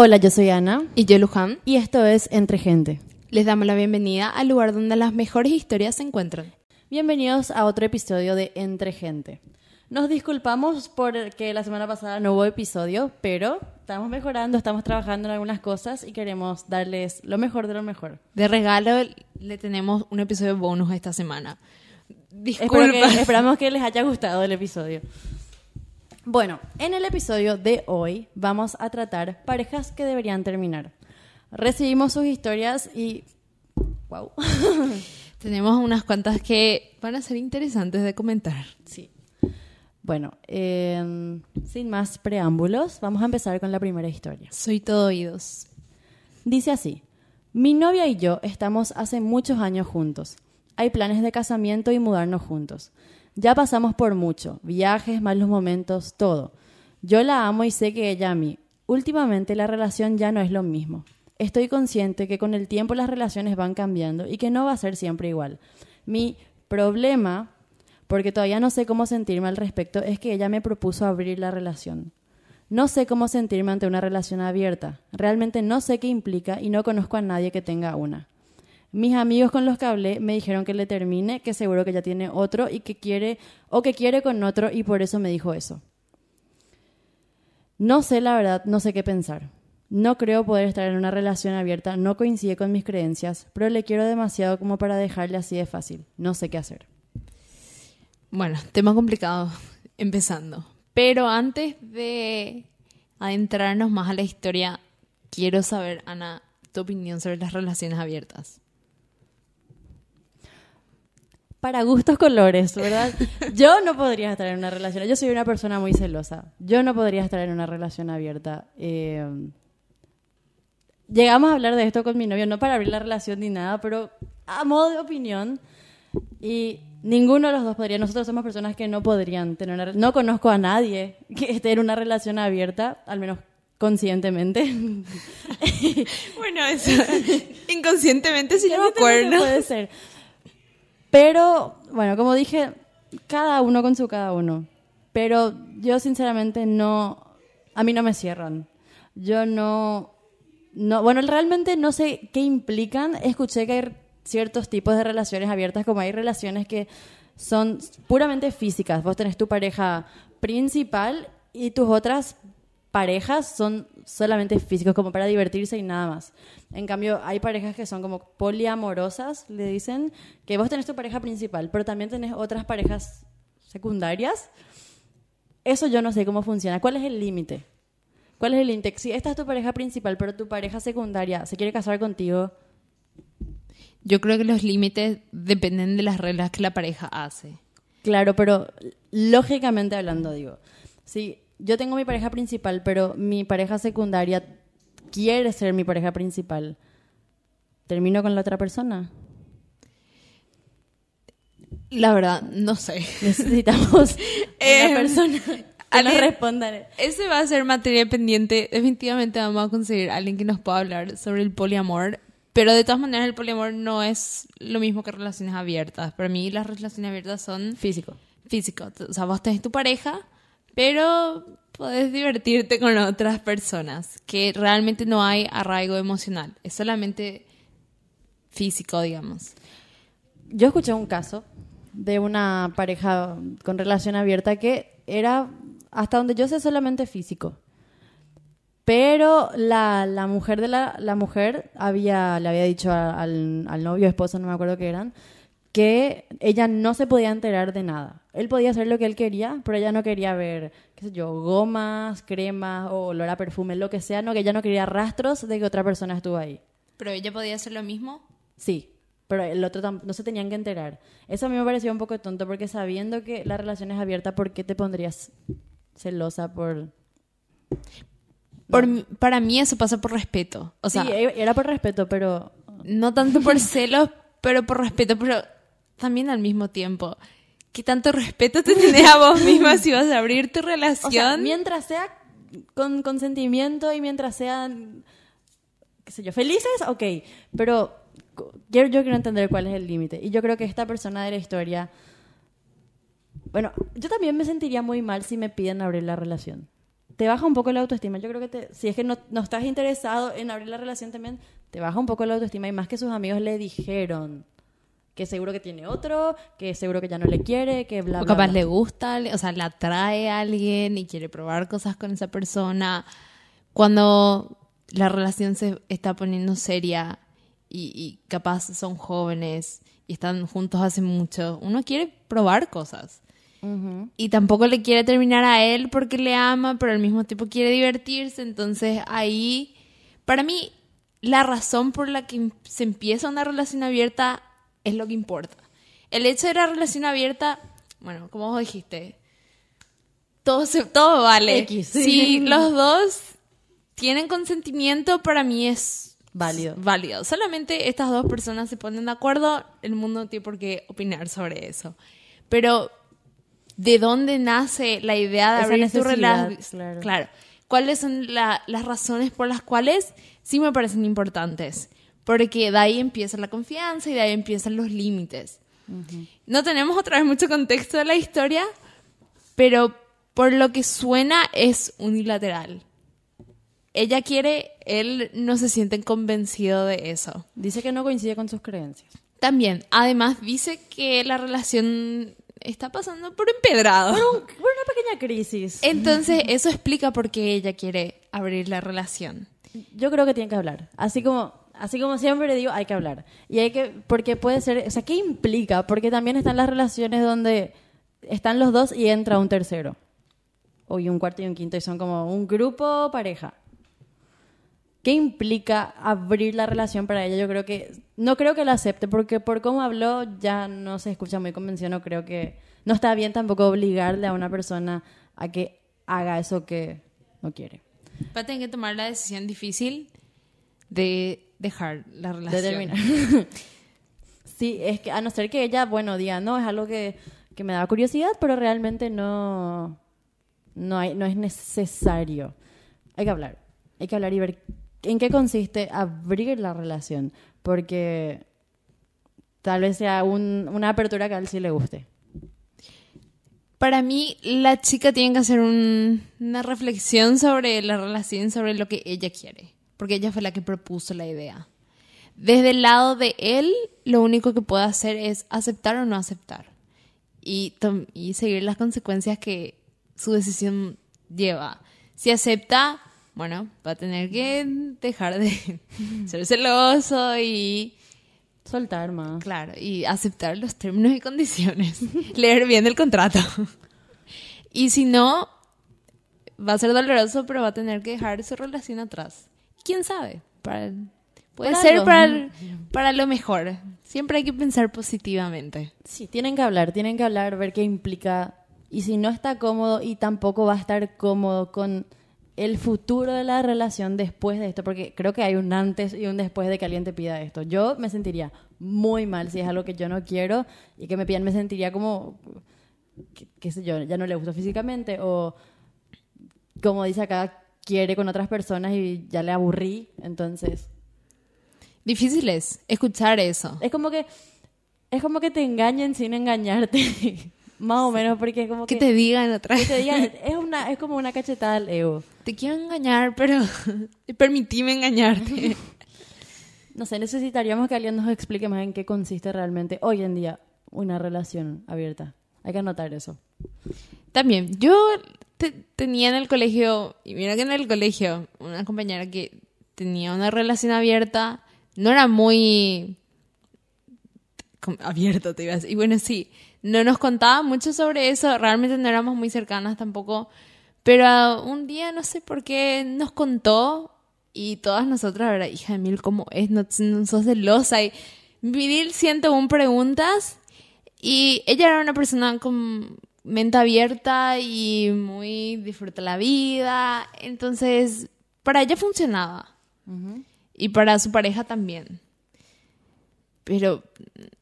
Hola, yo soy Ana Y yo, Luján, y esto es Entre Gente. les damos la bienvenida al lugar donde las mejores historias se encuentran. Bienvenidos a otro episodio de Entre Gente. Nos disculpamos porque la semana pasada no hubo episodio, pero estamos mejorando, estamos trabajando en algunas cosas y queremos darles lo mejor de lo mejor. De regalo le tenemos un episodio bonus esta semana. Disculpa. que- esperamos que les haya gustado el episodio. Bueno, en el episodio de hoy vamos a tratar parejas que deberían terminar. Recibimos sus historias y... ¡Wow! Tenemos unas cuantas que van a ser interesantes de comentar. Sí. Bueno, eh, sin más preámbulos, vamos a empezar con la primera historia. Soy todo oídos. Dice así, mi novia y yo estamos hace muchos años juntos. Hay planes de casamiento y mudarnos juntos. Ya pasamos por mucho, viajes, malos momentos, todo. Yo la amo y sé que ella a mí. Últimamente la relación ya no es lo mismo. Estoy consciente que con el tiempo las relaciones van cambiando y que no va a ser siempre igual. Mi problema, porque todavía no sé cómo sentirme al respecto, es que ella me propuso abrir la relación. No sé cómo sentirme ante una relación abierta. Realmente no sé qué implica y no conozco a nadie que tenga una. Mis amigos con los que hablé me dijeron que le termine, que seguro que ya tiene otro y que quiere o que quiere con otro y por eso me dijo eso. No sé la verdad, no sé qué pensar. No creo poder estar en una relación abierta, no coincide con mis creencias, pero le quiero demasiado como para dejarle así de fácil. No sé qué hacer. Bueno, tema complicado empezando. Pero antes de adentrarnos más a la historia, quiero saber, Ana, tu opinión sobre las relaciones abiertas. Para gustos colores, ¿verdad? Yo no podría estar en una relación. Yo soy una persona muy celosa. Yo no podría estar en una relación abierta. Eh, llegamos a hablar de esto con mi novio, no para abrir la relación ni nada, pero a modo de opinión. Y ninguno de los dos podría. Nosotros somos personas que no podrían tener una. No conozco a nadie que esté en una relación abierta, al menos conscientemente. Bueno, eso inconscientemente sí lo acuerdo. Puede ser. Pero, bueno, como dije, cada uno con su cada uno. Pero yo sinceramente no, a mí no me cierran. Yo no, no, bueno, realmente no sé qué implican. Escuché que hay ciertos tipos de relaciones abiertas, como hay relaciones que son puramente físicas. Vos tenés tu pareja principal y tus otras parejas son solamente físicos, como para divertirse y nada más. En cambio, hay parejas que son como poliamorosas, le dicen, que vos tenés tu pareja principal, pero también tenés otras parejas secundarias. Eso yo no sé cómo funciona. ¿Cuál es el límite? ¿Cuál es el límite? Si esta es tu pareja principal, pero tu pareja secundaria se quiere casar contigo, Yo creo que los límites dependen de las reglas que la pareja hace. Claro, pero lógicamente hablando, digo, si yo tengo mi pareja principal, pero mi pareja secundaria quiere ser mi pareja principal, ¿termino con la otra persona? La verdad, no sé. Necesitamos Eh, una persona que nos alguien- responda. Ese va a ser materia pendiente. Definitivamente vamos a conseguir a alguien que nos pueda hablar sobre el poliamor. Pero de todas maneras, el poliamor no es lo mismo que relaciones abiertas. Para mí, las relaciones abiertas son Físico. físicos. O sea, vos tenés tu pareja, pero podés divertirte con otras personas. Que realmente no hay arraigo emocional. Es solamente físico, digamos. Yo escuché un caso de una pareja con relación abierta que era, hasta donde yo sé, solamente físico. Pero la, la mujer de la, la mujer había, le había dicho al, al novio, esposo, no me acuerdo qué eran, que ella no se podía enterar de nada. Él podía hacer lo que él quería, pero ella no quería ver, qué sé yo, gomas, cremas o olor a perfume, lo que sea, no, que ella no quería rastros de que otra persona estuvo ahí. Pero ella podía hacer lo mismo. Sí, pero el otro no se tenían que enterar. Eso a mí me pareció un poco tonto porque sabiendo que la relación es abierta, ¿por qué te pondrías celosa por...? Por, Para mí eso pasa por respeto. O sea, sí, e- era por respeto, pero... no tanto por celos, pero por respeto, pero también al mismo tiempo. ¿Qué tanto respeto te tenés a vos misma si vas a abrir tu relación? O sea, mientras sea con consentimiento y mientras sean, qué sé yo, felices, ok. Pero quiero, yo quiero entender cuál es el límite. Y yo creo que esta persona de la historia... Bueno, yo también me sentiría muy mal si me piden abrir la relación. te baja un poco la autoestima. Yo creo que te- si es que no, no estás interesado en abrir la relación también, te baja un poco la autoestima y más que sus amigos le dijeron que seguro que tiene otro, que seguro que ya no le quiere, que bla, O bla, capaz bla. le gusta, o sea, le atrae a alguien y quiere probar cosas con esa persona. Cuando la relación se está poniendo seria y, y capaz son jóvenes y están juntos hace mucho, uno quiere probar cosas. Ujú. Y tampoco le quiere terminar a él porque le ama, pero al mismo tiempo quiere divertirse. Entonces ahí, para mí, la razón por la que se empieza una relación abierta es lo que importa. El hecho de la relación abierta, bueno, como vos dijiste, todo, se- todo vale. X. Si los dos tienen consentimiento, para mí es Válido. válido. Solamente estas dos personas se ponen de acuerdo, el mundo no tiene por qué opinar sobre eso. Pero, ¿de dónde nace la idea de Esa abrir tu relación? claro. ¿Cuáles son la- las razones por las cuales sí me parecen importantes? Porque de ahí empieza la confianza y de ahí empiezan los límites. No tenemos otra vez mucho contexto de la historia, pero por lo que suena es unilateral. Ella quiere, él no se siente convencido de eso. Dice que no coincide con sus creencias. También, además dice que la relación está pasando por empedrado. Por una pequeña crisis. Entonces, eso explica por qué ella quiere abrir la relación. Yo creo que tienen que hablar. Así como, así como siempre digo, hay que hablar. Y hay que, porque puede ser, o sea, ¿qué implica? Porque también están las relaciones donde están los dos y entra un tercero. O y un cuarto y un quinto y son como un grupo pareja. ¿Qué implica abrir la relación para ella? Yo creo que, no creo que la acepte, porque por cómo habló ya no se escucha muy convencido, no creo que, no está bien tampoco obligarle a una persona a que haga eso que no quiere. Va a tener que tomar la decisión difícil de dejar la relación. de terminar. sí, es que a no ser que ella, bueno, diga, no, es algo que, que me da curiosidad, pero realmente no, no, hay, no es necesario. Hay que hablar, hay que hablar y ver en qué consiste abrir la relación, porque tal vez sea un- una apertura que a él sí le guste. Para mí, la chica tiene que hacer un- una reflexión sobre la relación, sobre lo que ella quiere, porque ella fue la que propuso la idea. Desde el lado de él, lo único que puede hacer es aceptar o no aceptar y, y seguir las consecuencias que su decisión lleva. Si acepta, bueno, va a tener que dejar de ser celoso y Soltar más. Claro, y aceptar los términos y condiciones. Leer bien el contrato. Y si no, va a ser doloroso, pero va a tener que dejar su relación atrás. ¿Quién sabe? Para- puede Por ser algo. para, para lo mejor. Siempre hay que pensar positivamente. Sí, tienen que hablar, tienen que hablar, ver qué implica. Y si no está cómodo y tampoco va a estar cómodo con el futuro de la relación después de esto, porque creo que hay un antes y un después de que alguien te pida esto. Yo me sentiría muy mal si es algo que yo no quiero y que me pidan, me sentiría como, qué, qué sé yo, ya no le gusta físicamente o como dice acá, quiere con otras personas y ya le aburrí, entonces Difícil es escuchar eso. es como que es como que te engañen sin engañarte. Más o menos, porque es como Que que, te digan otra que te digan, es, una, es como una cachetada al ego. Te quiero engañar, pero permitime engañarte. No sé, necesitaríamos que alguien nos explique más en qué consiste realmente hoy en día una relación abierta. Hay que anotar eso. También, yo te- tenía en el colegio, y mira que en el colegio, una compañera que tenía una relación abierta, no era muy abierta, te iba a decir. Y bueno, sí, no nos contaba mucho sobre eso, realmente no éramos muy cercanas tampoco, pero un día no sé por qué nos contó y todas nosotras, ¿verdad? Hija de mil, ¿cómo es? No, no sos celosa. Y vivir 101 preguntas y ella era una persona con mente abierta y muy disfruta la vida. Entonces, para ella funcionaba. Y para su pareja también. Pero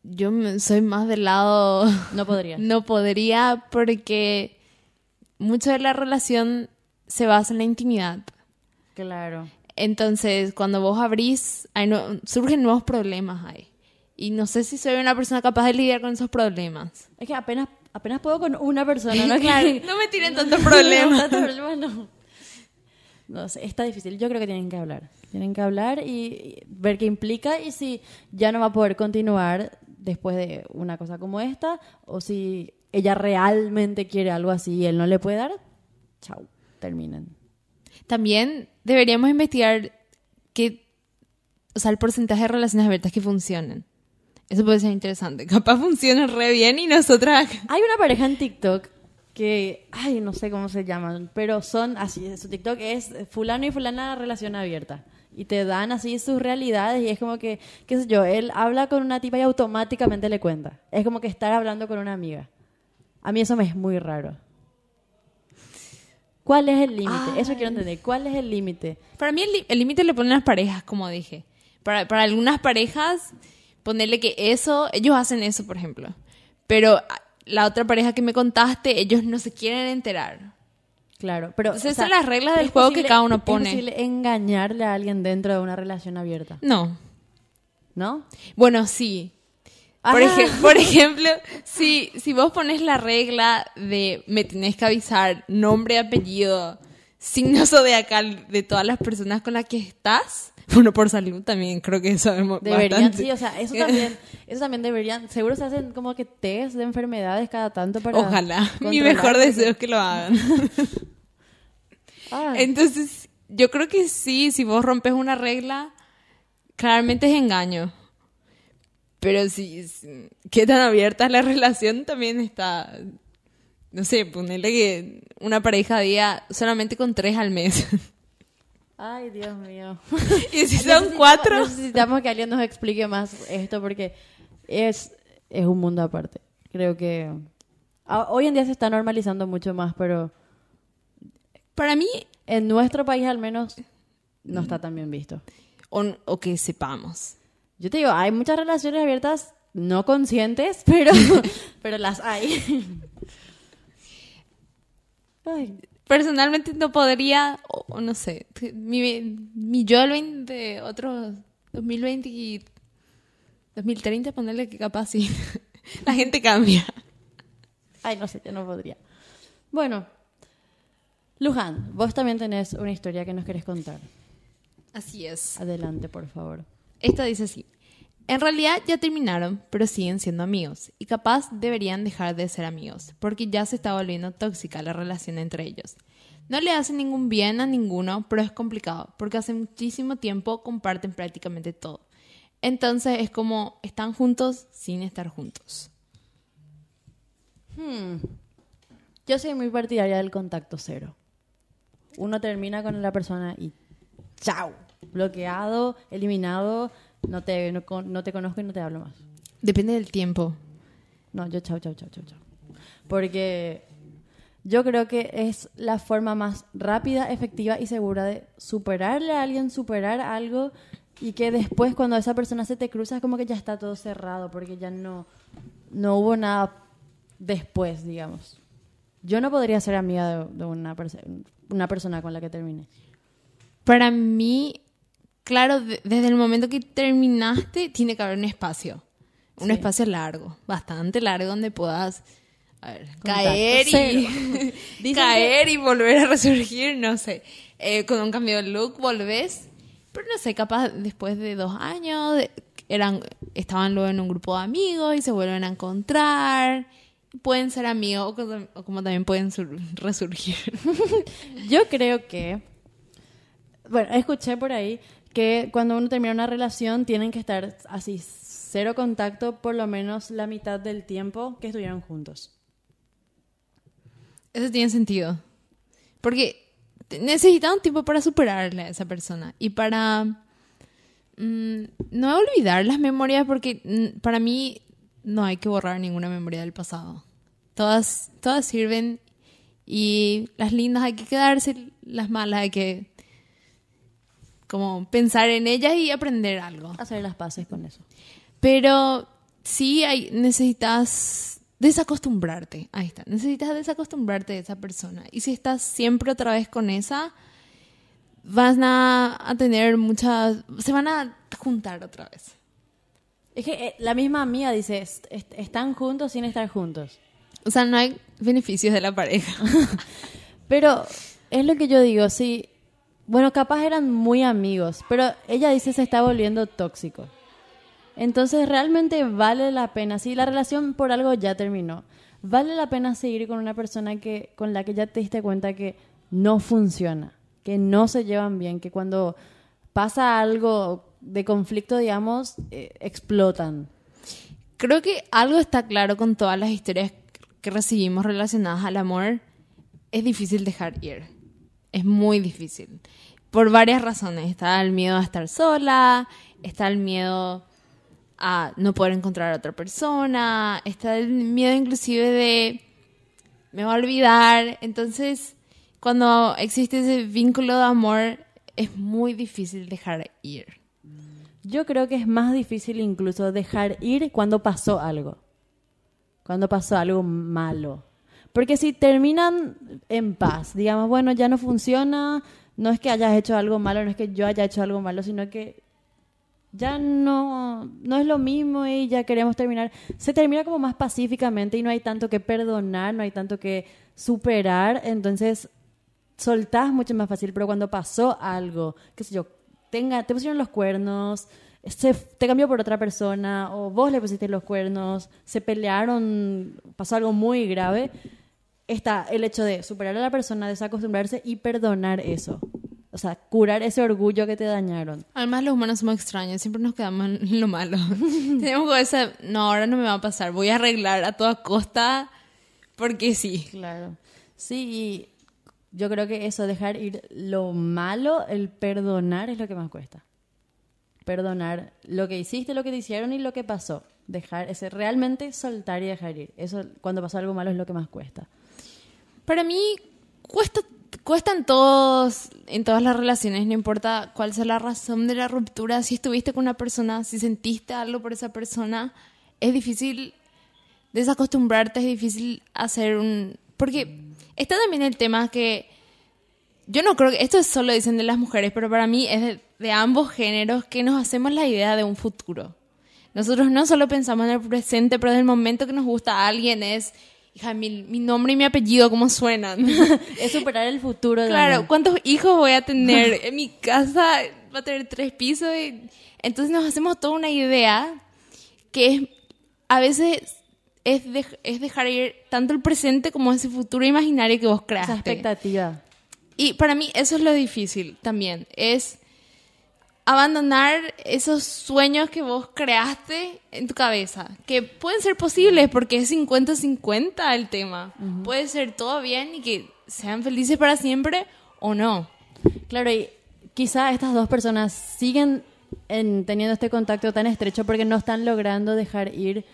yo soy más del lado... No podría. No podría porque mucho de la relación se basa en la intimidad. Claro. Entonces, cuando vos abrís, hay no- surgen nuevos problemas ahí. Y no sé si soy una persona capaz de lidiar con esos problemas. Es que apenas, apenas puedo con una persona, ¿no? Claro, no me tiren tantos problemas. tantos problemas, no. No sé, está difícil. Yo creo que tienen que hablar. Tienen que hablar y, y ver qué implica y si ya no va a poder continuar después de una cosa como esta o si ella realmente quiere algo así y él no le puede dar, chau, terminen. También deberíamos investigar qué, o sea, el porcentaje de relaciones abiertas que funcionan. Eso puede ser interesante. Capaz funciona re bien y nosotras... Hay una pareja en TikTok que, ay, no sé cómo se llaman, pero son así, su TikTok es fulano y fulana relación abierta. Y te dan así sus realidades y es como que, qué sé yo, él habla con una tipa y automáticamente le cuenta. Es como que estar hablando con una amiga. A mí eso me es muy raro. ¿Cuál es el límite? Eso quiero entender. ¿Cuál es el límite? Para mí el límite le ponen las parejas, como dije. Para, para algunas parejas, ponerle que eso, ellos hacen eso, por ejemplo. Pero ah, la otra pareja que me contaste, ellos no se quieren enterar. Claro, pero... Entonces, esas son las reglas del juego que cada uno pone. Es posible engañarle a alguien dentro de una relación abierta, No. ¿no? Bueno, sí. Por, Ajá. ejem- por ejemplo, si, si vos pones la regla de me tenés que avisar nombre, apellido, signo zodiacal de todas las personas con las que estás, bueno, por salud también creo que sabemos Deberían, bastante. sí, o sea, eso también, eso también deberían, seguro se hacen como que test de enfermedades cada tanto para Ojalá. Mi mejor deseo es que lo hagan. Ah, Entonces, yo creo que sí, si vos rompes una regla, claramente es engaño. Pero si, si- qué tan abierta es la relación también está, no sé, ponerle que una pareja diga solamente con tres al mes. Ay, Dios mío. y si son cuatro, Necesitamos que alguien nos explique más esto porque es, es un mundo aparte. Creo que a- hoy en día se está normalizando mucho más, pero para mí, en nuestro país al menos no está tan bien visto. o, o que sepamos. Yo te digo, hay muchas relaciones abiertas no conscientes, pero, pero las hay. Ay, Personalmente no podría, o, no sé, mi, mi yo del 20 de otro 2020 y 2030, ponerle que capaz sí. La gente cambia. ay, no sé, yo no podría. Bueno, Luján, vos también tenés una historia que nos querés contar. Así es. Adelante, por favor. Esta dice así. En realidad ya terminaron, pero siguen siendo amigos. Y capaz deberían dejar de ser amigos, porque ya se está volviendo tóxica la relación entre ellos. No le hacen ningún bien a ninguno, pero es complicado, porque hace muchísimo tiempo comparten prácticamente todo. Entonces es como están juntos sin estar juntos. Hmm. Yo soy muy partidaria del contacto cero. Uno termina con la persona y chao, bloqueado, eliminado, no te, no, no te conozco y no te hablo más. Depende del tiempo. No, yo chao, chao, chao, chao, chao. Porque yo creo que es la forma más rápida, efectiva y segura de superarle a alguien, superar algo y que después cuando esa persona se te cruza es como que ya está todo cerrado porque ya no, no hubo nada después, digamos. Yo no podría ser amiga de, de una, una persona con la que termine. Para mí, claro, de- desde el momento que terminaste, tiene que haber un espacio. Un Sí. espacio largo, bastante largo, donde puedas a ver, caer y caer y volver a resurgir, no sé. Eh, con un cambio de look volvés, pero no sé, capaz después de dos años eran, estaban luego en un grupo de amigos y se vuelven a encontrar. Pueden ser amigos o, como- o como también pueden sur- resurgir. Yo creo que, bueno, escuché por ahí que cuando uno termina una relación tienen que estar así, cero contacto por lo menos la mitad del tiempo que estuvieron juntos. Eso tiene sentido. Porque te- necesita un tiempo para superarle a esa persona y para mm, no olvidar las memorias porque mm, para mí no hay que borrar ninguna memoria del pasado. Todas, todas sirven y las lindas hay que quedarse, las malas hay que como pensar en ellas y aprender algo. Hacer las paces con eso. Pero sí hay, necesitas desacostumbrarte. Ahí está. Necesitas desacostumbrarte de esa persona. Y si estás siempre otra vez con esa, van a, a tener muchas... Se van a juntar otra vez. Es que eh, la misma amiga dice, est- est- están juntos sin estar juntos. O sea, no hay beneficios de la pareja. Pero es lo que yo digo, si bueno, capaz eran muy amigos, pero ella dice se está volviendo tóxico. Entonces, realmente vale la pena, si la relación por algo ya terminó, vale la pena seguir con una persona que con la que ya te diste cuenta que no funciona, que no se llevan bien, que cuando pasa algo de conflicto, digamos, eh, explotan. Creo que algo está claro con todas las historias que recibimos relacionadas al amor. Es difícil dejar ir. Es muy difícil. Por varias razones. Está el miedo a estar sola, está el miedo a no poder encontrar a otra persona, está el miedo inclusive de me va a olvidar. Entonces, cuando existe ese vínculo de amor, es muy difícil dejar ir. Yo creo que es más difícil incluso dejar ir cuando pasó algo. Cuando pasó algo malo. Porque si terminan en paz, digamos, bueno, ya no funciona, no es que hayas hecho algo malo, no es que yo haya hecho algo malo, sino que ya no, no es lo mismo y ya queremos terminar. Se termina como más pacíficamente y no hay tanto que perdonar, no hay tanto que superar, entonces soltás mucho más fácil, pero cuando pasó algo, qué sé yo, tenga, te pusieron los cuernos, se, te cambió por otra persona, o vos le pusiste los cuernos, se pelearon, pasó algo muy grave, está el hecho de superar a la persona, desacostumbrarse y perdonar eso. O sea, curar ese orgullo que te dañaron. Además, los humanos somos extraños, siempre nos quedamos en lo malo. Tenemos que esa, no, ahora no me va a pasar, voy a arreglar a toda costa porque sí. Claro. Sí, yo creo que eso, dejar ir lo malo, el perdonar es lo que más cuesta. Perdonar lo que hiciste, lo que te hicieron y lo que pasó. Dejar ese, realmente soltar y dejar ir. Eso, cuando pasó algo malo, es lo que más cuesta. Para mí, cuesta, cuestan todos, en todas las relaciones, no importa cuál sea la razón de la ruptura, si estuviste con una persona, si sentiste algo por esa persona, es difícil desacostumbrarte, es difícil hacer un... Porque Está también el tema que yo no creo que esto es solo dicen de las mujeres, pero para mí es de, ambos géneros que nos hacemos la idea de un futuro. Nosotros no solo pensamos en el presente, pero desde el momento que nos gusta a alguien es, hija, mi, mi nombre y mi apellido, ¿cómo suenan? es superar el futuro. Claro, ¿cuántos hijos voy a tener? en mi casa va a tener tres pisos. Y... Entonces nos hacemos toda una idea que es, a veces es, es dejar ir tanto el presente como ese futuro imaginario que vos creaste. Esa expectativa. Y para mí eso es lo difícil también, es abandonar esos sueños que vos creaste en tu cabeza, que pueden ser posibles porque es 50-50 el tema. Puede ser todo bien y que sean felices para siempre o no. Claro, y quizá estas dos personas siguen teniendo este contacto tan estrecho porque no están logrando dejar ir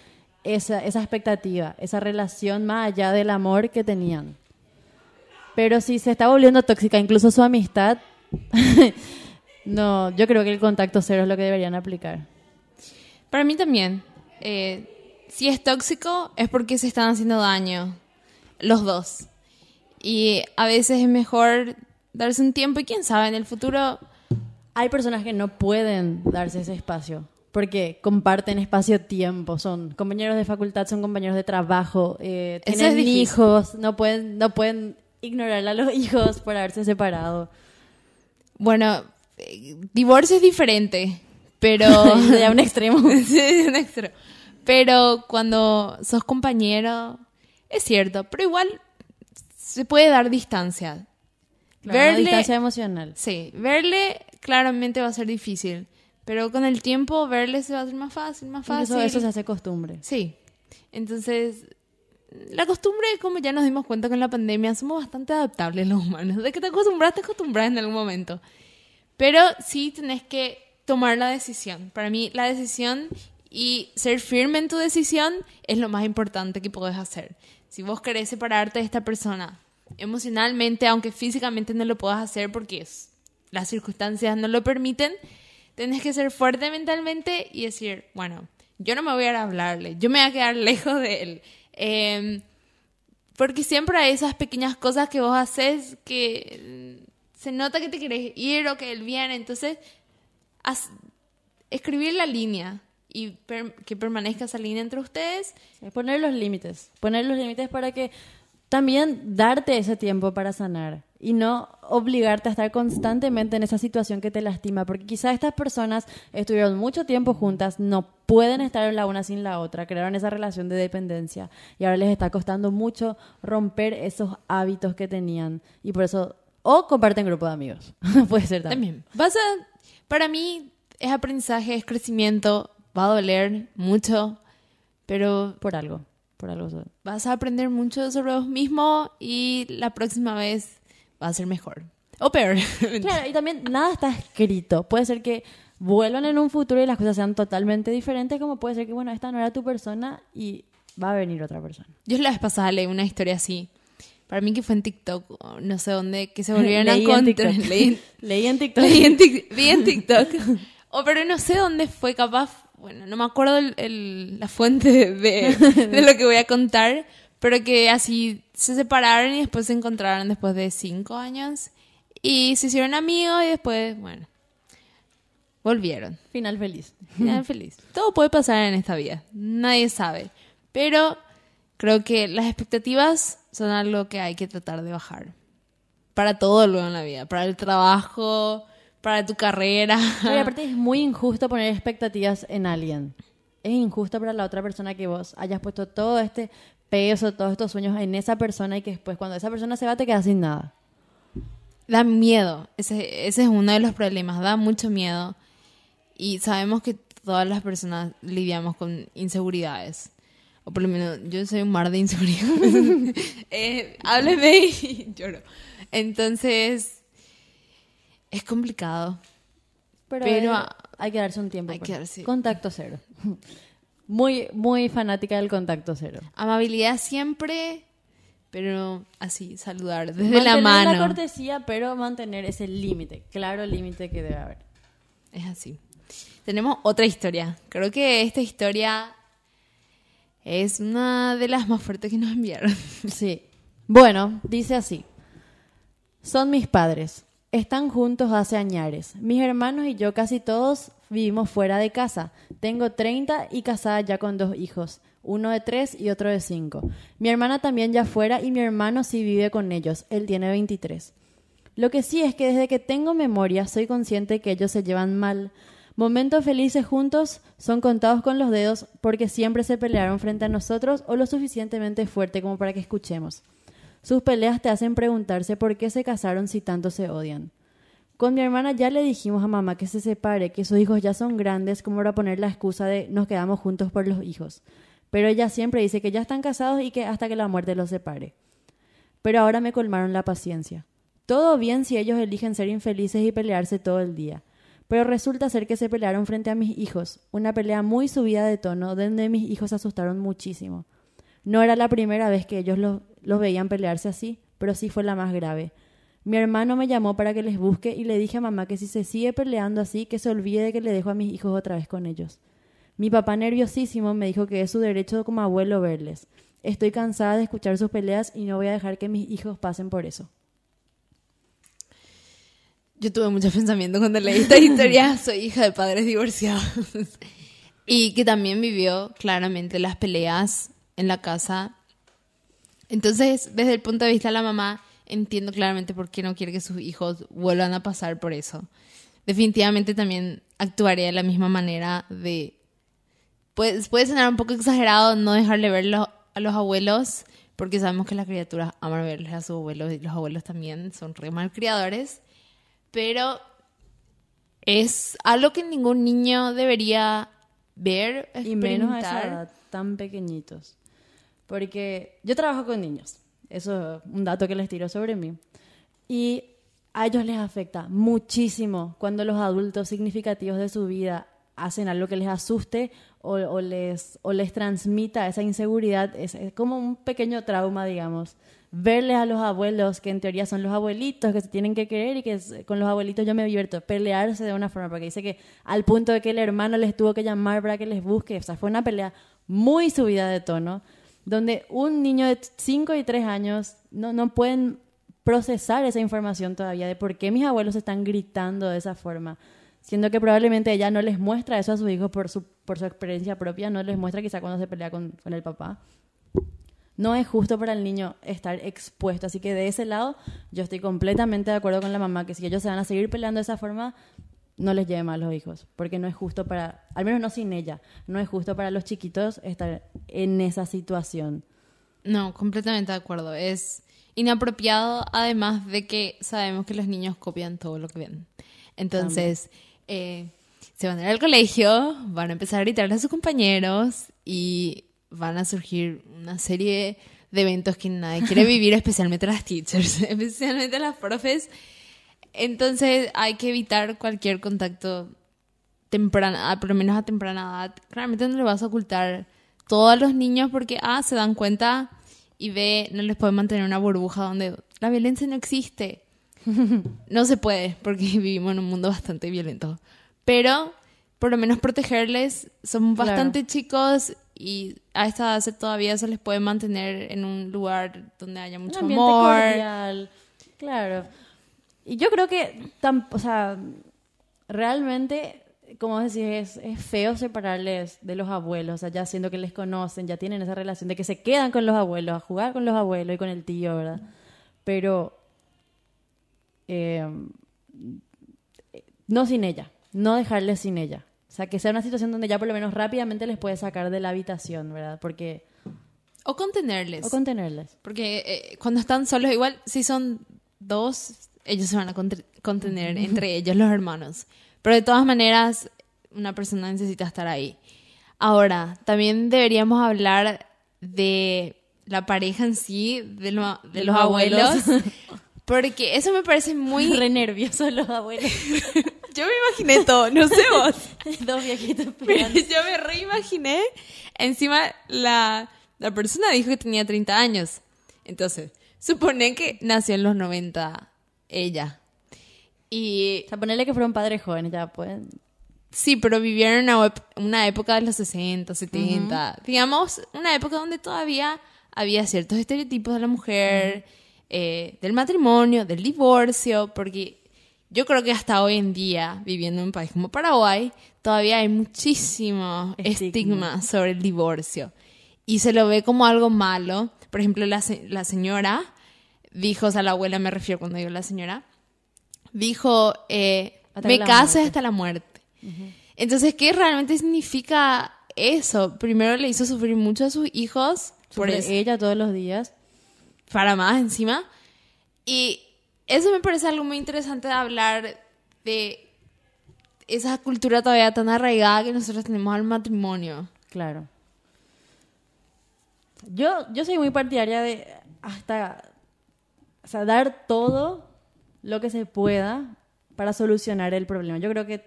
esa, esa expectativa, esa relación más allá del amor que tenían. Pero si se está volviendo tóxica, incluso su amistad, no, yo creo que el contacto cero es lo que deberían aplicar. Para mí también. Eh, si es tóxico es porque se están haciendo daño los dos. Y a veces es mejor darse un tiempo y quién sabe, en el futuro... Hay personas que no pueden darse ese espacio porque comparten espacio-tiempo, son compañeros de facultad, son compañeros de trabajo, eh, tienen hijos, no pueden, no pueden ignorar a los hijos por haberse separado. Bueno, divorcio es diferente, pero... ya un extremo. sí, un extremo. Pero cuando sos compañero, es cierto, pero igual se puede dar distancia. verle, distancia emocional. Sí, verle claramente va a ser difícil. Pero con el tiempo verle se va a hacer más fácil, más fácil. Eso, eso se hace costumbre. Sí. Entonces, la costumbre, como ya nos dimos cuenta con la pandemia, somos bastante adaptables los humanos. De que te acostumbras, te acostumbras en algún momento. Pero sí tenés que tomar la decisión. Para mí, la decisión y ser firme en tu decisión es lo más importante que puedes hacer. Si vos querés separarte de esta persona emocionalmente, aunque físicamente no lo puedas hacer porque las circunstancias no lo permiten, Tienes que ser fuerte mentalmente y decir, bueno, yo no me voy a hablarle, yo me voy a quedar lejos de él. Em, porque siempre hay esas pequeñas cosas que vos haces que se nota que te quieres ir o que él viene. Entonces, escribir la línea y que permanezca esa línea entre ustedes. Poner los límites. Poner los límites para que también darte ese tiempo para sanar y no obligarte a estar constantemente en esa situación que te lastima, porque quizás estas personas estuvieron mucho tiempo juntas, no pueden estar la una sin la otra, crearon esa relación de dependencia y ahora les está costando mucho romper esos hábitos que tenían y por eso o comparten grupo de amigos. Puede ser también. También. Vas a, para mí es aprendizaje, es crecimiento, va a doler mucho, pero Por algo. Por algo. vas a aprender mucho sobre vos mismo y la próxima vez va a ser mejor. O peor. Claro, y también nada está escrito. Puede ser que vuelvan en un futuro y las cosas sean totalmente diferentes, como puede ser que, bueno, esta no era tu persona y va a venir otra persona. Yo la vez pasada leí una historia así. Para mí que fue en TikTok, no sé dónde, que se volvieron a Leí en encontrar. Leí, Leí en TikTok. leí en Tik- vi en TikTok. O pero no sé dónde fue capaz. Bueno, no me acuerdo el- el- la fuente de, de lo que voy a contar. Pero que así se separaron y después se encontraron después de cinco años. Y se hicieron amigos y después, bueno, volvieron. Final feliz. Final feliz. Todo puede pasar en esta vida. Nadie sabe. Pero creo que las expectativas son algo que hay que tratar de bajar. Para todo luego en la vida. Para el trabajo, para tu carrera. Y aparte es muy injusto poner expectativas en alguien. Es injusto para la otra persona que vos hayas puesto todo este peso, todos estos sueños en esa persona y que después cuando esa persona se va te quedas sin nada. Da miedo. Ese, ese es uno de los problemas. Da mucho miedo. Y sabemos que todas las personas lidiamos con inseguridades. O por lo menos yo soy un mar de inseguridades. eh, hábleme y lloro. Entonces, es complicado. Pero, Pero, hay que darse un tiempo. hay pues. que darse- Contacto cero. Muy, muy fanática del contacto cero. Amabilidad siempre, pero así, saludar desde Mantener la mano. la cortesía, pero mantener ese límite, claro límite que debe haber. Es así. Tenemos otra historia. Creo que esta historia es una de las más fuertes que nos enviaron. Sí. Bueno, dice así. Son mis padres. Están juntos hace añares. Mis hermanos y yo casi todos vivimos fuera de casa. Tengo 30 y casada ya con dos hijos. Uno de tres y otro de cinco. Mi hermana también ya fuera y mi hermano sí vive con ellos. Él tiene 23. Lo que sí es que desde que tengo memoria soy consciente que ellos se llevan mal. Momentos felices juntos son contados con los dedos porque siempre se pelearon frente a nosotros o lo suficientemente fuerte como para que escuchemos. Sus peleas te hacen preguntarse por qué se casaron si tanto se odian. Con mi hermana ya le dijimos a mamá que se separe, que sus hijos ya son grandes como para poner la excusa de nos quedamos juntos por los hijos. Pero ella siempre dice que ya están casados y que hasta que la muerte los separe. Pero ahora me colmaron la paciencia. Todo bien si ellos eligen ser infelices y pelearse todo el día. Pero resulta ser que se pelearon frente a mis hijos, una pelea muy subida de tono, donde mis hijos se asustaron muchísimo. No era la primera vez que ellos los, veían pelearse así, pero sí fue la más grave. Mi hermano me llamó para que les busque y le dije a mamá que si se sigue peleando así, que se olvide de que le dejo a mis hijos otra vez con ellos. Mi papá nerviosísimo me dijo que es su derecho como abuelo verles. Estoy cansada de escuchar sus peleas y no voy a dejar que mis hijos pasen por eso. Yo tuve mucho pensamiento cuando leí esta historia. Soy hija de padres divorciados. y que también vivió claramente las peleas en la casa. Entonces, desde el punto de vista de la mamá, entiendo claramente por qué no quiere que sus hijos vuelvan a pasar por eso. Definitivamente también actuaría de la misma manera de... Puede, puede sonar un poco exagerado no dejarle verlo a los abuelos, porque sabemos que las criaturas aman verles a sus abuelos y los abuelos también son re malcriadores pero es algo que ningún niño debería ver, Y menos a esa edad, tan pequeñitos. Porque yo trabajo con niños. Eso es un dato que les tiro sobre mí. Y a ellos les afecta muchísimo cuando los adultos significativos de su vida hacen algo que les asuste o, o les, o les transmita esa inseguridad. Es, es como un pequeño trauma, digamos. Verles a los abuelos, que en teoría son los abuelitos, que se tienen que querer y que con los abuelitos yo me divierto, pelearse de una forma, porque dice que al punto de que el hermano les tuvo que llamar para que les busque, o sea, fue una pelea muy subida de tono, donde un niño de 5 y 3 años no, no pueden procesar esa información todavía de por qué mis abuelos están gritando de esa forma, siendo que probablemente ella no les muestra eso a sus hijos por su, por su experiencia propia, no les muestra quizá cuando se pelea con, con el papá. No es justo para el niño estar expuesto. Así que de ese lado, yo estoy completamente de acuerdo con la mamá que si ellos se van a seguir peleando de esa forma, no les lleve mal a los hijos. Porque no es justo para, al menos no sin ella, no es justo para los chiquitos estar en esa situación. No, completamente de acuerdo. Es inapropiado, además de que sabemos que los niños copian todo lo que ven. Entonces, eh, se van a ir al colegio, van a empezar a gritarle a sus compañeros y van a surgir una serie de eventos que nadie quiere vivir, especialmente las teachers, especialmente las profes. Entonces hay que evitar cualquier contacto temprana, por lo menos a temprana edad. Realmente no le vas a ocultar todo a los niños porque A, se dan cuenta y B, no les puede mantener una burbuja donde la violencia no existe. No se puede porque vivimos en un mundo bastante violento. Pero por lo menos protegerles, son bastante chicos y a esta edad todavía se les puede mantener en un lugar donde haya mucho un amor. Cordial. Claro. Y yo creo que, o sea, realmente, como decís, es, feo separarles de los abuelos, o sea, ya siendo que les conocen, ya tienen esa relación de que se quedan con los abuelos, a jugar con los abuelos y con el tío, ¿verdad? Pero eh, no sin ella, no dejarles sin ella. O sea, que sea una situación donde ya por lo menos rápidamente les puede sacar de la habitación, ¿verdad? Porque... O contenerles. O contenerles. Porque eh, cuando están solos, igual si son dos, ellos se van a contener entre ellos, los hermanos. Pero de todas maneras, una persona necesita estar ahí. Ahora, también deberíamos hablar de la pareja en sí, de, de, los, abuelos, porque eso me parece muy... Re nerviosos los abuelos. yo me imaginé todo, no sé vos. Dos viejitos Pero yo me reimaginé. Encima, la, la persona dijo que tenía 30 años. Entonces, supone que nació en los 90 ella. Y... O sea, ponerle que fueron padres jóvenes, ya pueden... Sí, pero vivieron una, una época de los 60, 70. Digamos, una época donde todavía había ciertos estereotipos de la mujer, eh, del matrimonio, del divorcio, porque yo creo que hasta hoy en día, viviendo en un país como Paraguay, todavía hay muchísimo estigma, sobre el divorcio. Y se lo ve como algo malo. Por ejemplo, la, la señora dijo, o sea, la abuela me refiero cuando digo la señora, dijo, eh, me caso hasta la muerte. Entonces, ¿qué realmente significa eso? Primero le hizo sufrir mucho a sus hijos. por ella todos los días. Para más encima. Y eso me parece algo muy interesante de hablar de esa cultura todavía tan arraigada que nosotros tenemos al matrimonio. Claro. Yo, yo soy muy partidaria de hasta o sea, dar todo lo que se pueda para solucionar el problema. Yo creo que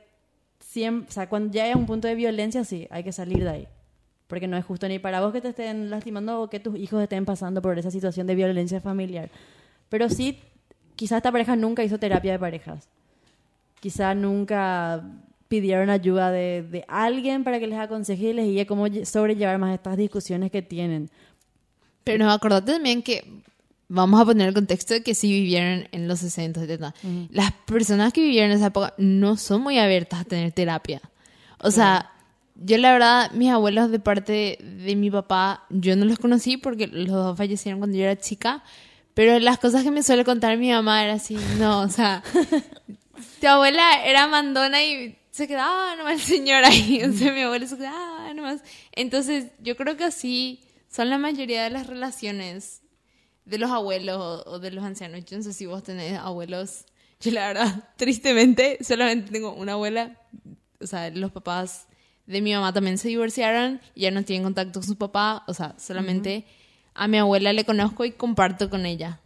siempre, o sea, cuando ya hay un punto de violencia, sí, hay que salir de ahí. Porque no es justo ni para vos que te estén lastimando o que tus hijos estén pasando por esa situación de violencia familiar. Pero sí quizá esta pareja nunca hizo terapia de parejas. Quizá nunca pidieron ayuda de, alguien para que les aconseje y les guíe cómo sobrellevar más estas discusiones que tienen. Pero acordate también que vamos a poner el contexto de que sí vivieron en los 60, 70. Las personas que vivieron en esa época no son muy abiertas a tener terapia. O sea, yo la verdad, mis abuelos de parte de mi papá, yo no los conocí porque los dos fallecieron cuando yo era chica, pero las cosas que me suele contar mi mamá era así, no, o sea, tu abuela era mandona y se quedaba nomás el señor ahí, o sea, mi abuela se quedaba nomás. Entonces, yo creo que así son la mayoría de las relaciones de los abuelos o, de los ancianos. Yo no sé si vos tenés abuelos. Yo la verdad, tristemente, solamente tengo una abuela. O sea, los papás de mi mamá también se divorciaron y ya no tienen contacto con su papá. O sea, solamente a mi abuela le conozco y comparto con ella.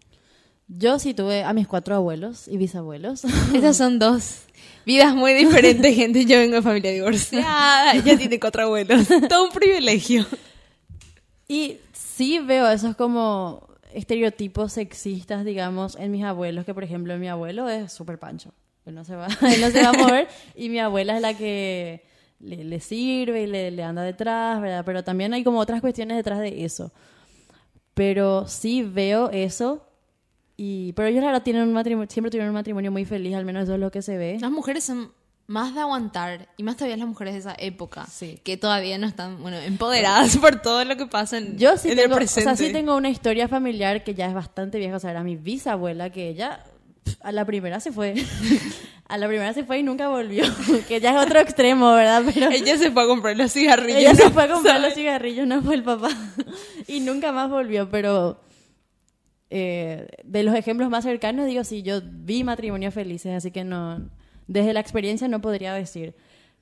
Yo sí tuve a mis cuatro abuelos y bisabuelos. Esas son dos vidas muy diferentes, gente. Yo vengo de familia divorciada, ella tiene cuatro abuelos. Todo un privilegio. Y sí veo esos como estereotipos sexistas, digamos, en mis abuelos, que por ejemplo mi abuelo es súper pancho. Él no, se va, él no se va a mover y mi abuela es la que le, sirve y le, le anda detrás, ¿verdad? Pero también hay como otras cuestiones detrás de eso. Pero sí veo eso. Y, pero ellos ahora tienen un matrimonio, siempre tuvieron un matrimonio muy feliz, al menos eso es lo que se ve. Las mujeres son más de aguantar, y más todavía las mujeres de esa época, Sí. que todavía no están, bueno, empoderadas por todo lo que pasa en, Yo sí en tengo, el o presente. sea, sí tengo una historia familiar que ya es bastante vieja. O sea, era mi bisabuela que ella a la primera se fue. a la primera se fue y nunca volvió. que ya es otro extremo, ¿verdad? Pero Ella se fue a comprar los cigarrillos. ella se fue a comprar ¿Sabes? los cigarrillos, no fue el papá. y nunca más volvió, pero... eh, de los ejemplos más cercanos, digo, sí, yo vi matrimonios felices, así que no, desde la experiencia no podría decir,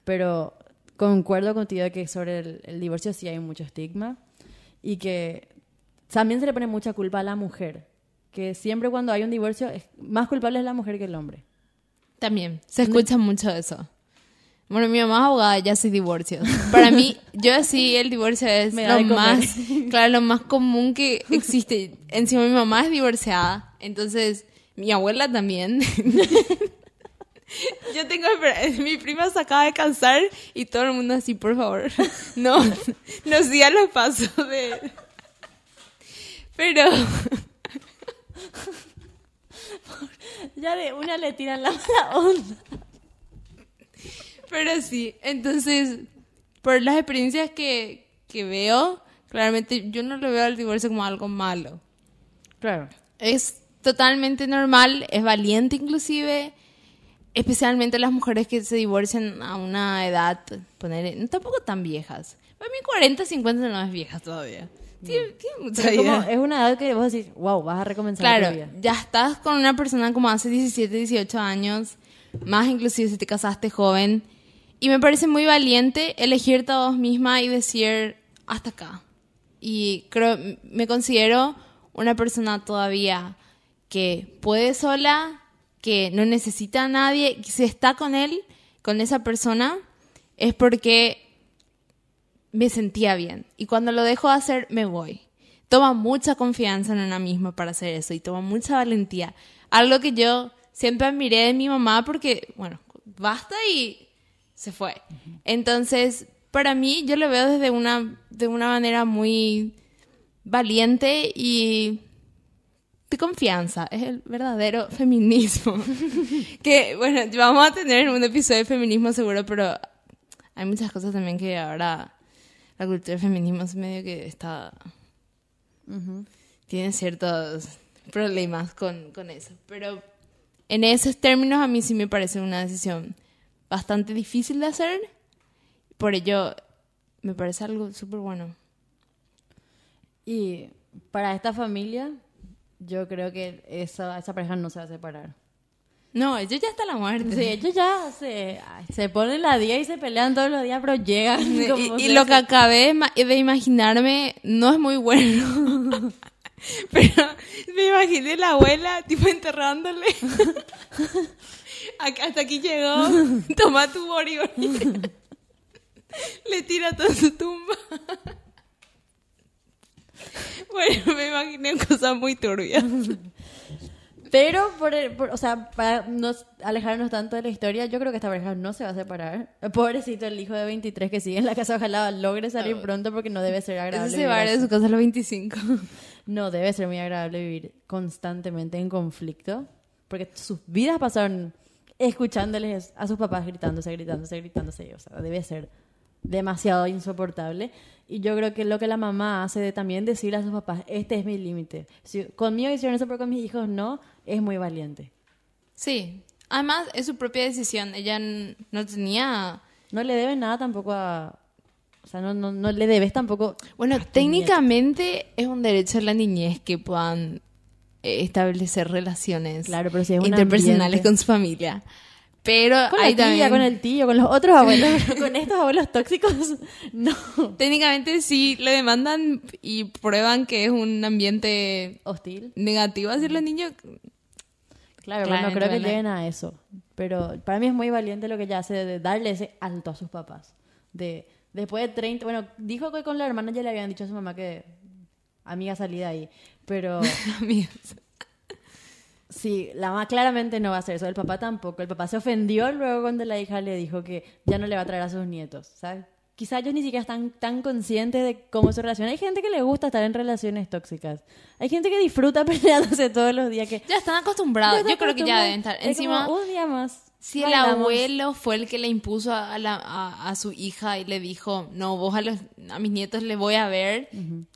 pero concuerdo contigo de que sobre el, el divorcio sí hay mucho estigma y que también se le pone mucha culpa a la mujer, que siempre cuando hay un divorcio es más culpable es la mujer que el hombre. También, se escucha mucho eso. Bueno, mi mamá es abogada, ya sí divorcio. Para mí, yo sí, el divorcio es lo más, claro, lo más común que existe. Encima mi mamá es divorciada, entonces mi abuela también. Yo tengo, mi prima se acaba de casar y todo el mundo así, por favor, no, no siga los pasos de... Pero, Ya de una le tiran la mala onda. pero sí, entonces, por las experiencias que, que veo, claramente yo no lo veo al divorcio como algo malo. Claro. Es totalmente normal, es valiente inclusive, especialmente las mujeres que se divorcian a una edad, poner, tampoco tan viejas. Para mí 40, 50 no es vieja todavía. Tiene, tiene mucha Pero como vida. es una edad que vos decís, wow, vas a recomenzar Claro, tu vida. ya estás con una persona como hace 17, 18 años, más inclusive si te casaste joven, y me parece muy valiente elegirte a vos misma y decir, hasta acá. Y creo, me considero una persona todavía que puede sola, que no necesita a nadie, que si está con él, con esa persona, es porque me sentía bien. Y cuando lo dejo de hacer, me voy. Toma mucha confianza en una misma para hacer eso y toma mucha valentía. Algo que yo siempre admiré de mi mamá porque, bueno, basta y se fue. Entonces, para mí, yo lo veo desde una, de una manera muy valiente y de confianza. Es el verdadero feminismo. que, bueno, vamos a tener un episodio de feminismo seguro, pero hay muchas cosas también que ahora la cultura del feminismo es medio que está... Tiene ciertos problemas con, con eso. Pero en esos términos a mí sí me parece una decisión bastante difícil de hacer. Por ello, me parece algo súper bueno. Y para esta familia, yo creo que esa, esa pareja no se va a separar. No, ellos ya está la muerte. Sí, ellos ya se, ay, se ponen la día y se pelean todos los días, pero llegan. como Y, lo que acabé de ma- de imaginarme no es muy bueno. Pero me imaginé la abuela, tipo, enterrándole. Hasta aquí llegó. Toma tu bori, bori. Le tira toda su tumba. Bueno, me imaginé cosas muy turbias. Pero, por, el- por- o sea, para no alejarnos tanto de la historia, yo creo que esta pareja no se va a separar. Pobrecito el hijo de 23 que sigue en la casa, ojalá logre salir pronto porque no debe ser agradable. se vivir va de su casa a los 25. No debe ser muy agradable vivir constantemente en conflicto, porque sus vidas pasaron escuchándoles a sus papás gritándose, gritándose, gritándose. O sea, debe ser demasiado insoportable. Y yo creo que lo que la mamá hace de también decirle a sus papás, este es mi límite. Si conmigo hicieron eso, pero con mis hijos no, es muy valiente. Sí. Además, es su propia decisión. Ella no tenía... No le debes nada tampoco a... O sea, no, no, no le debes tampoco... Bueno, técnicamente es un derecho de la niñez que puedan eh, establecer relaciones Claro, pero si es un interpersonales ambiente- con su familia. Pero Con hay la tía, también... con el tío, con los otros abuelos, con estos abuelos tóxicos, no. Técnicamente sí le demandan y prueban que es un ambiente Hostil. negativo hacia los niños. Claro, pero no Claramente creo que lleguen a eso. Pero para mí es muy valiente lo que ella hace de darle ese alto a sus papás. De, después de 30, bueno, dijo que con la hermana ya le habían dicho a su mamá que amiga salida ahí. Pero sí, la mamá claramente no va a hacer eso. El papá tampoco. El papá se ofendió luego cuando la hija le dijo que ya no le va a traer a sus nietos, ¿sabes? Quizá ellos ni siquiera están tan conscientes de cómo se relacionan. Hay gente que le gusta estar en relaciones tóxicas. Hay gente que disfruta peleándose todos los días. Que Ya están acostumbrados. Yo creo que ya deben estar. Es Encima, como un día más. Si el bailamos. abuelo fue el que le impuso a, la- a- a su hija y le dijo, no, vos a, los- a mis nietos le voy a ver,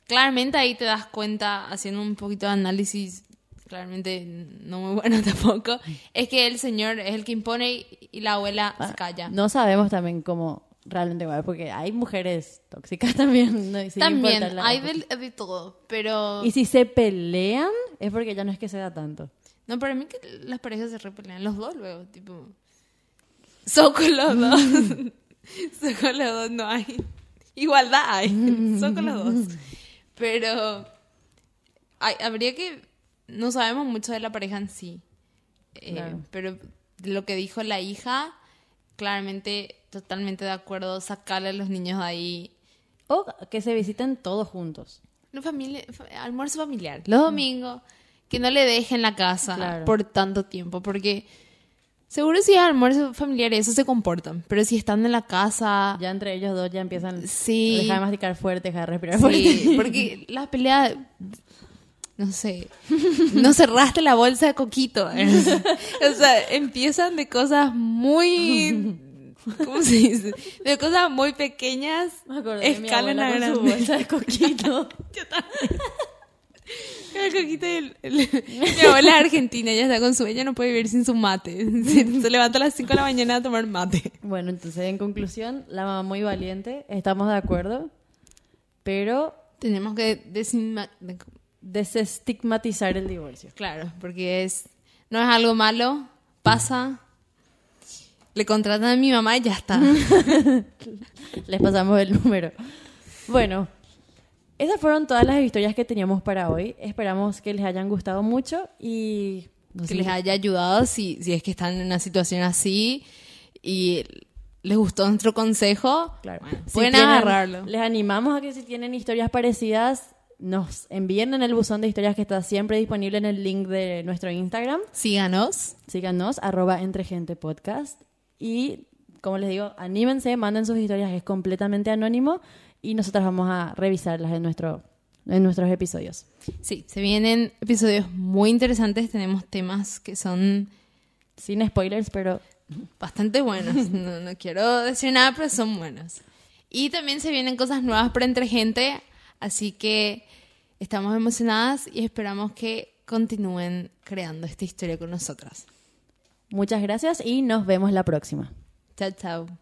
claramente ahí te das cuenta, haciendo un poquito de análisis, claramente no muy bueno tampoco, es que el señor es el que impone y, y la abuela se calla. Ah, No sabemos también cómo realmente va, porque hay mujeres tóxicas también. ¿no? Y sin También, hay de, todo, pero... Y si se pelean, es porque ya no es que se da tanto. No, para mí que las parejas se repelean, los dos luego, tipo... Son con los dos. Son con los dos, no hay. Igualdad hay. Son con los dos. Pero hay- habría que... No sabemos mucho de la pareja en sí. Eh, Claro. Pero lo que dijo la hija, claramente, totalmente de acuerdo, sacarle a los niños de ahí. O que se visiten todos juntos. No, familia, fa- almuerzo familiar. Los domingos, que no le dejen la casa Claro. por tanto tiempo, porque seguro si es almuerzo familiar eso se comportan, pero si están en la casa, Ya entre ellos dos ya empiezan Sí. dejar de masticar fuerte, dejar de respirar sí, fuerte. porque la pelea, no sé, no cerraste la bolsa de coquito. o sea, empiezan de cosas muy... ¿Cómo se dice? De cosas muy pequeñas, Me acordé de mi escalan a abuela con su bolsa de coquito. El coquito del- el- Mi abuela es argentina, ella está con su ella no puede vivir sin su mate. Se, se levanta a las 5 de la mañana a tomar mate. bueno, entonces en conclusión, la mamá muy valiente, estamos de acuerdo, pero Tenemos que desinma- de- desestigmatizar el divorcio. claro, porque es no es algo malo, pasa. Le contratan a mi mamá y ya está. Les pasamos el número. Bueno, esas fueron todas las historias que teníamos para hoy. Esperamos que les hayan gustado mucho y no que les haya ayudado si, si es que están en una situación así y les gustó nuestro consejo. Claro. bueno, Si pueden tienen- agarrarlo. Les animamos a que si tienen historias parecidas, nos envíen en el buzón de historias que está siempre disponible en el link de nuestro Instagram. Síganos. Síganos, arroba entre gente podcast. Y como les digo, anímense, manden sus historias, es completamente anónimo y nosotros vamos a revisarlas en, nuestro, en nuestros episodios. Sí, se vienen episodios muy interesantes. Tenemos temas que son Sin spoilers, pero bastante buenos. No, no quiero decir nada, pero son buenos. Y también se vienen cosas nuevas para entre gente, así que estamos emocionadas y esperamos que continúen creando esta historia con nosotras. Muchas gracias y nos vemos la próxima. Chao, chao.